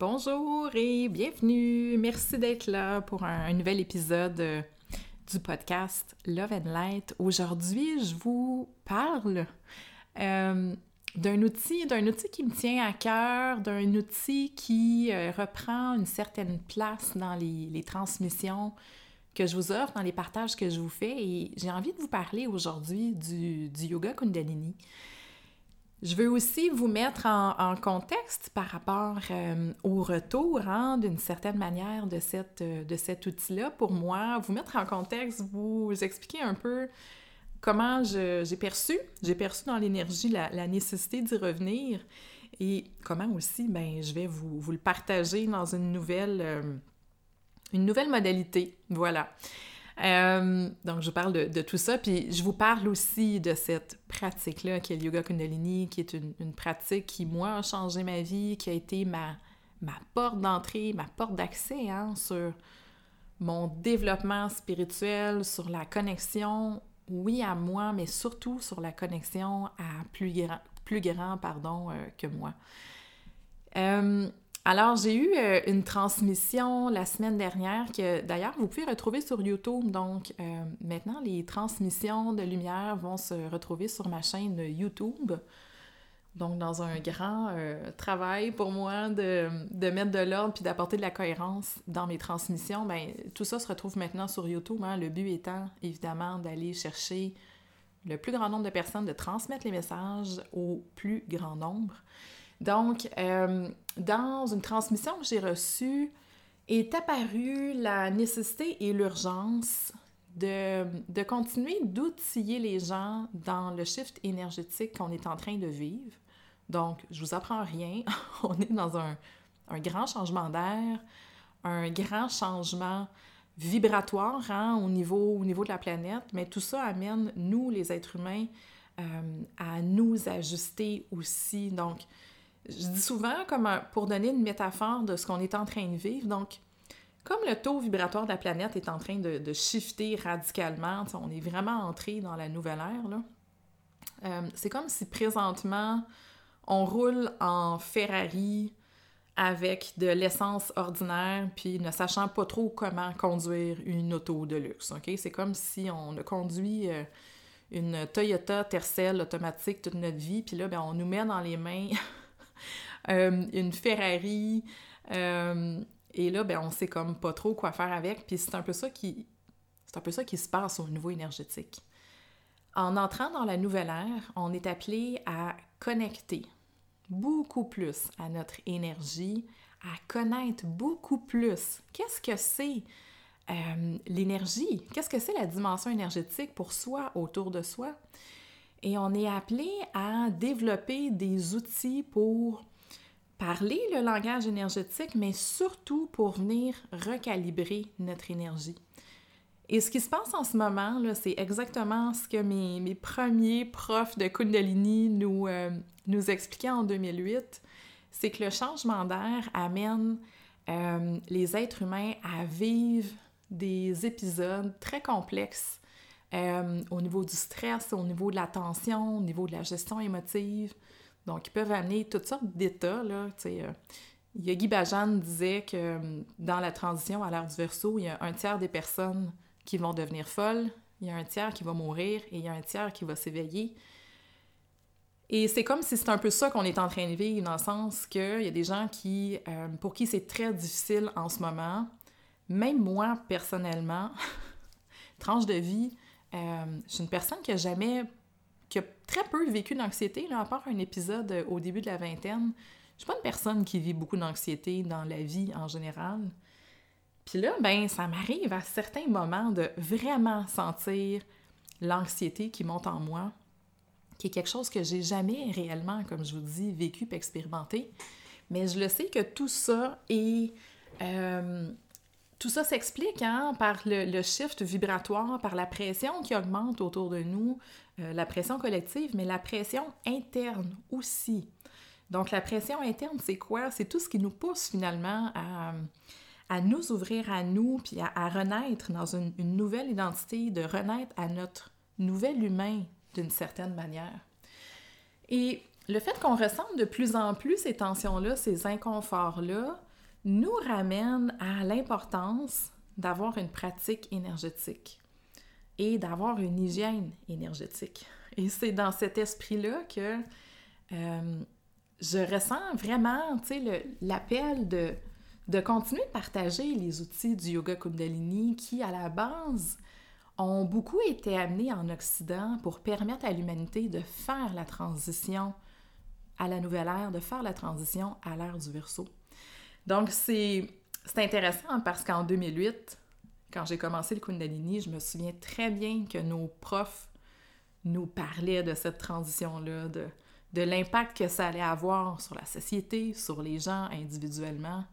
Bonjour et bienvenue. Merci d'être là pour un, nouvel épisode euh, du podcast Love and Light. Aujourd'hui, je vous parle euh, d'un outil, d'un outil qui me tient à cœur, d'un outil qui euh, reprend une certaine place dans les, transmissions que je vous offre, dans les partages que je vous fais. Et j'ai envie de vous parler aujourd'hui du, du yoga Kundalini. Je veux aussi vous mettre en, contexte par rapport euh, au retour, hein, d'une certaine manière, de, euh, de cet outil-là pour moi, vous mettre en contexte, vous expliquer un peu comment j'ai perçu, j'ai perçu dans l'énergie la, nécessité d'y revenir et comment aussi, ben, je vais vous, vous le partager dans une nouvelle, euh, une nouvelle modalité. Voilà. Euh, donc, je parle de, tout ça, puis je vous parle aussi de cette pratique-là qui est le yoga kundalini, qui est une, pratique qui, moi, a changé ma vie, qui a été ma, ma porte d'entrée, ma porte d'accès hein, sur mon développement spirituel, sur la connexion, oui, à moi, mais surtout sur la connexion à plus grand, plus grand pardon, euh, que moi. Euh, alors, j'ai eu euh, une transmission la semaine dernière que d'ailleurs vous pouvez retrouver sur YouTube. Donc, euh, maintenant, les transmissions de lumière vont se retrouver sur ma chaîne YouTube. Donc, dans un grand euh, travail pour moi de, mettre de l'ordre puis d'apporter de la cohérence dans mes transmissions, bien, tout ça se retrouve maintenant sur YouTube. Hein. Le but étant, évidemment, d'aller chercher le plus grand nombre de personnes, de transmettre les messages au plus grand nombre. Donc, euh, dans une transmission que j'ai reçue, est apparue la nécessité et l'urgence de, de, continuer d'outiller les gens dans le shift énergétique qu'on est en train de vivre. Donc, je vous apprends rien. On est dans un, un grand changement d'air, un grand changement vibratoire hein, au, niveau, au niveau de la planète, mais tout ça amène, nous, les êtres humains, euh, à nous ajuster aussi. Donc, je dis souvent, comme pour donner une métaphore de ce qu'on est en train de vivre, donc, comme le taux vibratoire de la planète est en train de, shifter radicalement, on est vraiment entré dans la nouvelle ère, euh, c'est comme si présentement, on roule en Ferrari avec de l'essence ordinaire, puis ne sachant pas trop comment conduire une auto de luxe? C'est comme si on a conduit euh, une Toyota Tercel automatique toute notre vie, puis là, ben, on nous met dans les mains une Ferrari. Euh, et là, ben, on sait comme pas trop quoi faire avec. Puis c'est un peu ça qui. C'est un peu ça qui se passe au niveau énergétique. En entrant dans la nouvelle ère, on est appelé à connecter beaucoup plus à notre énergie, à connaître beaucoup plus. Qu'est-ce que c'est euh, l'énergie? Qu'est-ce que c'est la dimension énergétique pour soi, autour de soi? Et on est appelé à développer des outils pour parler le langage énergétique, mais surtout pour venir recalibrer notre énergie. Et ce qui se passe en ce moment, c'est exactement ce que mes, premiers profs de Kundalini nous, euh, expliquaient en 2008, c'est que le changement d'air amène euh, les êtres humains à vivre des épisodes très complexes euh, au niveau du stress, au niveau de la tension, au niveau de la gestion émotive, donc, ils peuvent amener toutes sortes d'états. Là, euh, Yogi Bajan disait que euh, dans la transition à l'ère du verso, il y a un tiers des personnes qui vont devenir folles, il y a un tiers qui va mourir et il y a un tiers qui va s'éveiller. Et c'est comme si c'est un peu ça qu'on est en train de vivre, dans le sens qu'il y a des gens qui, pour qui c'est très difficile en ce moment. Même moi, personnellement, tranche de vie, je suis une personne qui a jamais qui a très peu vécu d'anxiété, à part un épisode euh, au début de la vingtaine. Je suis pas une personne qui vit beaucoup d'anxiété dans la vie en général. Puis là, ben, ça m'arrive à certains moments de vraiment sentir l'anxiété qui monte en moi, qui est quelque chose que j'ai jamais réellement, comme je vous dis, vécu expérimenté. Mais je le sais que tout ça est... Euh, tout ça s'explique hein, par le, shift vibratoire, par la pression qui augmente autour de nous, euh, la pression collective, mais la pression interne aussi. Donc la pression interne, c'est quoi? C'est tout ce qui nous pousse finalement à, nous ouvrir à nous, puis à, renaître dans une, nouvelle identité, de renaître à notre nouvel humain d'une certaine manière. Et le fait qu'on ressente de plus en plus ces tensions-là, ces inconforts-là, nous ramène à l'importance d'avoir une pratique énergétique et d'avoir une hygiène énergétique. Et c'est dans cet esprit-là que euh, je ressens vraiment l'appel de, de continuer de partager les outils du yoga Kundalini qui, à la base, ont beaucoup été amenés en Occident pour permettre à l'humanité de faire la transition à la nouvelle ère, de faire la transition à l'ère du verso. Donc, c'est intéressant parce qu'en 2008, quand j'ai commencé le Kundalini, je me souviens très bien que nos profs nous parlaient de cette transition-là, de, de l'impact que ça allait avoir sur la société, sur les gens individuellement.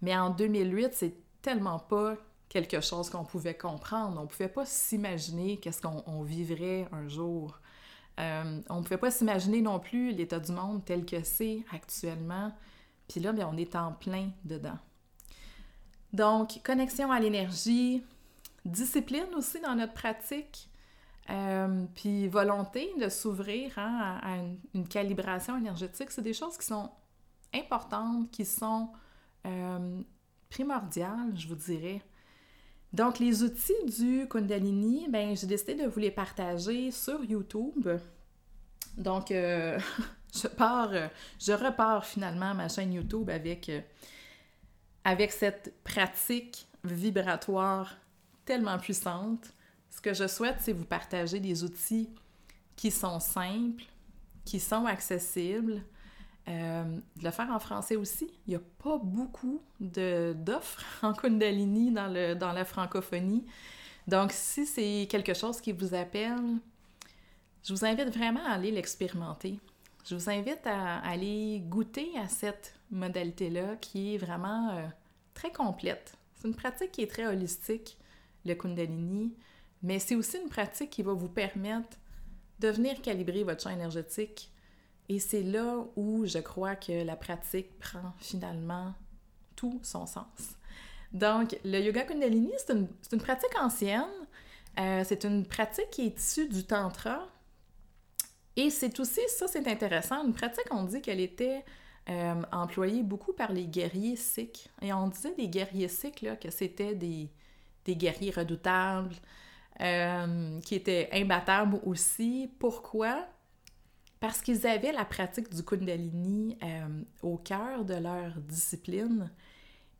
Mais en 2008, c'est tellement pas quelque chose qu'on pouvait comprendre. On pouvait pas s'imaginer qu'est-ce qu'on vivrait un jour. Euh, on ne pouvait pas s'imaginer non plus l'état du monde tel que c'est actuellement. Puis là, bien, on est en plein dedans. Donc, connexion à l'énergie, discipline aussi dans notre pratique, euh, puis volonté de s'ouvrir hein, à, une, calibration énergétique, c'est des choses qui sont importantes, qui sont euh, primordiales, je vous dirais. Donc, les outils du Kundalini, ben, j'ai décidé de vous les partager sur YouTube. Donc, euh, je pars, je repars finalement ma chaîne YouTube avec, avec cette pratique vibratoire tellement puissante ce que je souhaite, c'est vous partager des outils qui sont simples, qui sont accessibles, euh, de le faire en français aussi. Il n'y a pas beaucoup d'offres en Kundalini dans la francophonie. Donc, si c'est quelque chose qui vous appelle, je vous invite vraiment à aller l'expérimenter. Je vous invite à, aller goûter à cette modalité-là qui est vraiment euh, très complète. C'est une pratique qui est très holistique, le Kundalini. Mais c'est aussi une pratique qui va vous permettre de venir calibrer votre champ énergétique. Et c'est là où je crois que la pratique prend finalement tout son sens. Donc, le yoga kundalini, c'est une, pratique ancienne. Euh, c'est une pratique qui est issue du tantra. Et c'est aussi, ça c'est intéressant, une pratique, on dit qu'elle était euh, employée beaucoup par les guerriers sikhs. Et on disait des guerriers sikhs que c'était des, des guerriers redoutables, euh, qui étaient imbattables aussi. Pourquoi? Parce qu'ils avaient la pratique du Kundalini euh, au cœur de leur discipline.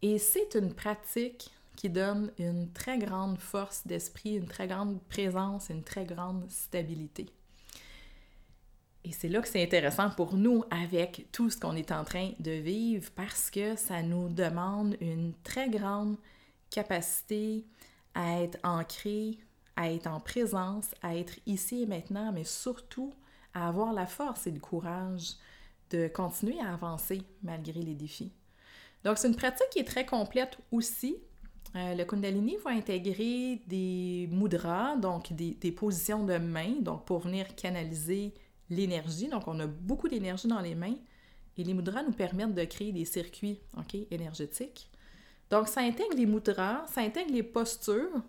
Et c'est une pratique qui donne une très grande force d'esprit, une très grande présence, une très grande stabilité. Et c'est là que c'est intéressant pour nous avec tout ce qu'on est en train de vivre parce que ça nous demande une très grande capacité à être ancré à être en présence, à être ici et maintenant, mais surtout à avoir la force et le courage de continuer à avancer malgré les défis. Donc, c'est une pratique qui est très complète aussi. Euh, le Kundalini va intégrer des mudras, donc des, positions de main, donc pour venir canaliser l'énergie. Donc, on a beaucoup d'énergie dans les mains et les mudras nous permettent de créer des circuits énergétiques. Donc, ça intègre les mudras, ça intègre les postures,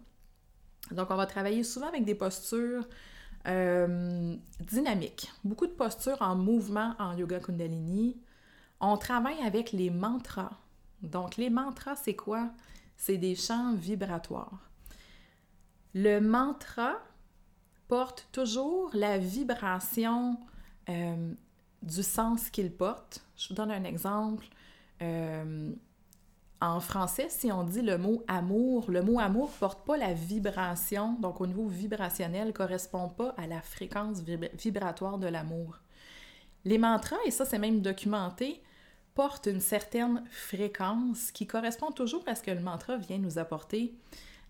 donc, on va travailler souvent avec des postures euh, dynamiques, beaucoup de postures en mouvement en yoga kundalini. On travaille avec les mantras. Donc, les mantras, c'est quoi? C'est des chants vibratoires. Le mantra porte toujours la vibration euh, du sens qu'il porte. Je vous donne un exemple. Euh, en français, si on dit le mot amour, le mot amour porte pas la vibration, donc au niveau vibrationnel, correspond pas à la fréquence vibratoire de l'amour. Les mantras, et ça c'est même documenté, portent une certaine fréquence qui correspond toujours à ce que le mantra vient nous apporter.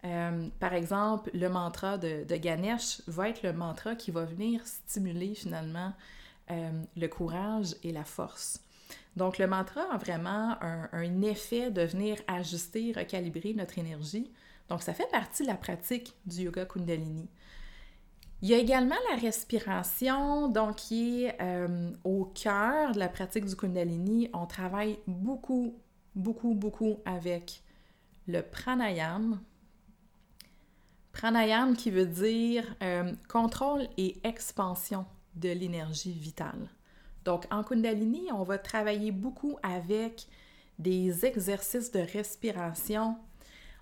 Euh, par exemple, le mantra de, Ganesh va être le mantra qui va venir stimuler finalement euh, le courage et la force. Donc, le mantra a vraiment un, effet de venir ajuster, recalibrer notre énergie. Donc, ça fait partie de la pratique du yoga Kundalini. Il y a également la respiration, donc qui est euh, au cœur de la pratique du Kundalini. On travaille beaucoup, beaucoup, beaucoup avec le pranayam. Pranayam qui veut dire euh, contrôle et expansion de l'énergie vitale. Donc, en Kundalini, on va travailler beaucoup avec des exercices de respiration.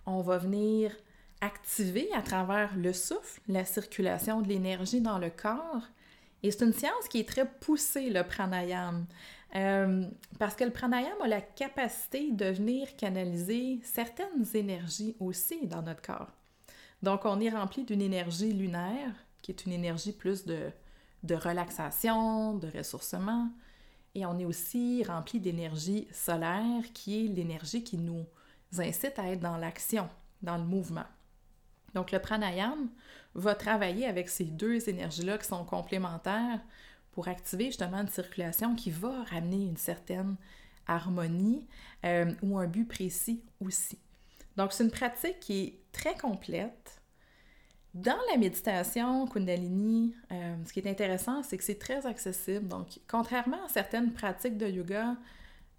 On va venir activer à travers le souffle la circulation de l'énergie dans le corps. Et c'est une science qui est très poussée, le pranayama, euh, parce que le pranayama a la capacité de venir canaliser certaines énergies aussi dans notre corps. Donc, on est rempli d'une énergie lunaire, qui est une énergie plus de, de relaxation, de ressourcement, et on est aussi rempli d'énergie solaire, qui est l'énergie qui nous incite à être dans l'action, dans le mouvement. Donc le pranayama va travailler avec ces deux énergies-là qui sont complémentaires pour activer justement une circulation qui va ramener une certaine harmonie euh, ou un but précis aussi. Donc c'est une pratique qui est très complète. Dans la méditation Kundalini, euh, ce qui est intéressant, c'est que c'est très accessible. Donc, contrairement à certaines pratiques de yoga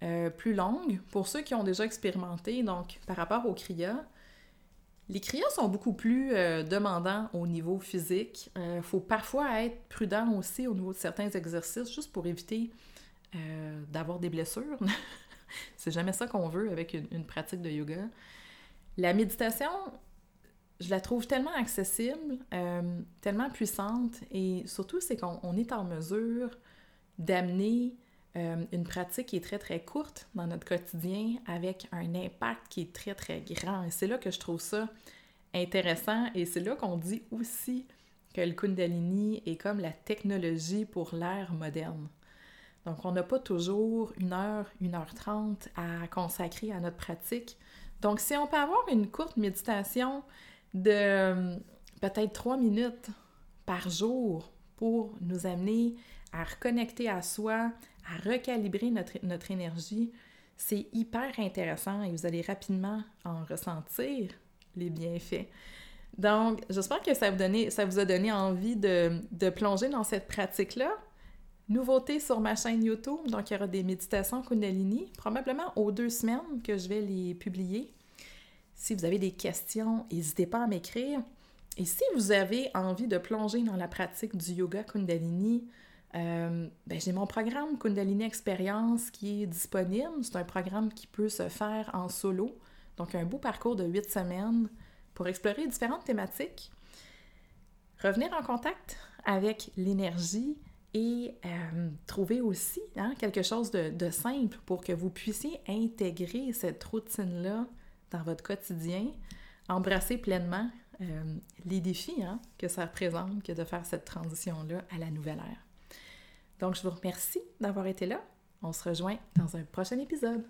euh, plus longues, pour ceux qui ont déjà expérimenté, donc par rapport au Kriya, les kriyas sont beaucoup plus euh, demandants au niveau physique. Il faut parfois être prudent aussi au niveau de certains exercices, juste pour éviter d'avoir des blessures. c'est jamais ça qu'on veut avec une, pratique de yoga. La méditation, je la trouve tellement accessible, tellement puissante, et surtout, c'est qu'on est en mesure d'amener euh, une pratique qui est très très courte dans notre quotidien avec un impact qui est très très grand. Et c'est là que je trouve ça intéressant et c'est là qu'on dit aussi que le Kundalini est comme la technologie pour l'ère moderne. Donc on n'a pas toujours une heure, une heure trente à consacrer à notre pratique. Donc si on peut avoir une courte méditation de euh, peut-être trois minutes par jour pour nous amener à reconnecter à soi, à recalibrer notre, notre énergie, c'est hyper intéressant et vous allez rapidement en ressentir les bienfaits. Donc, j'espère que ça vous, a donné envie de, de plonger dans cette pratique-là. Nouveauté sur ma chaîne YouTube, donc il y aura des méditations Kundalini, probablement aux deux semaines que je vais les publier. Si vous avez des questions, n'hésitez pas à m'écrire. Et si vous avez envie de plonger dans la pratique du yoga Kundalini, euh, ben, j'ai mon programme Kundalini Experience qui est disponible. C'est un programme qui peut se faire en solo, donc un beau parcours de huit semaines pour explorer différentes thématiques, revenir en contact avec l'énergie et euh, trouver aussi hein, quelque chose de, simple pour que vous puissiez intégrer cette routine-là dans votre quotidien, embrasser pleinement euh, les défis hein, que ça représente que de faire cette transition-là à la nouvelle ère. Donc, je vous remercie d'avoir été là. On se rejoint dans un prochain épisode.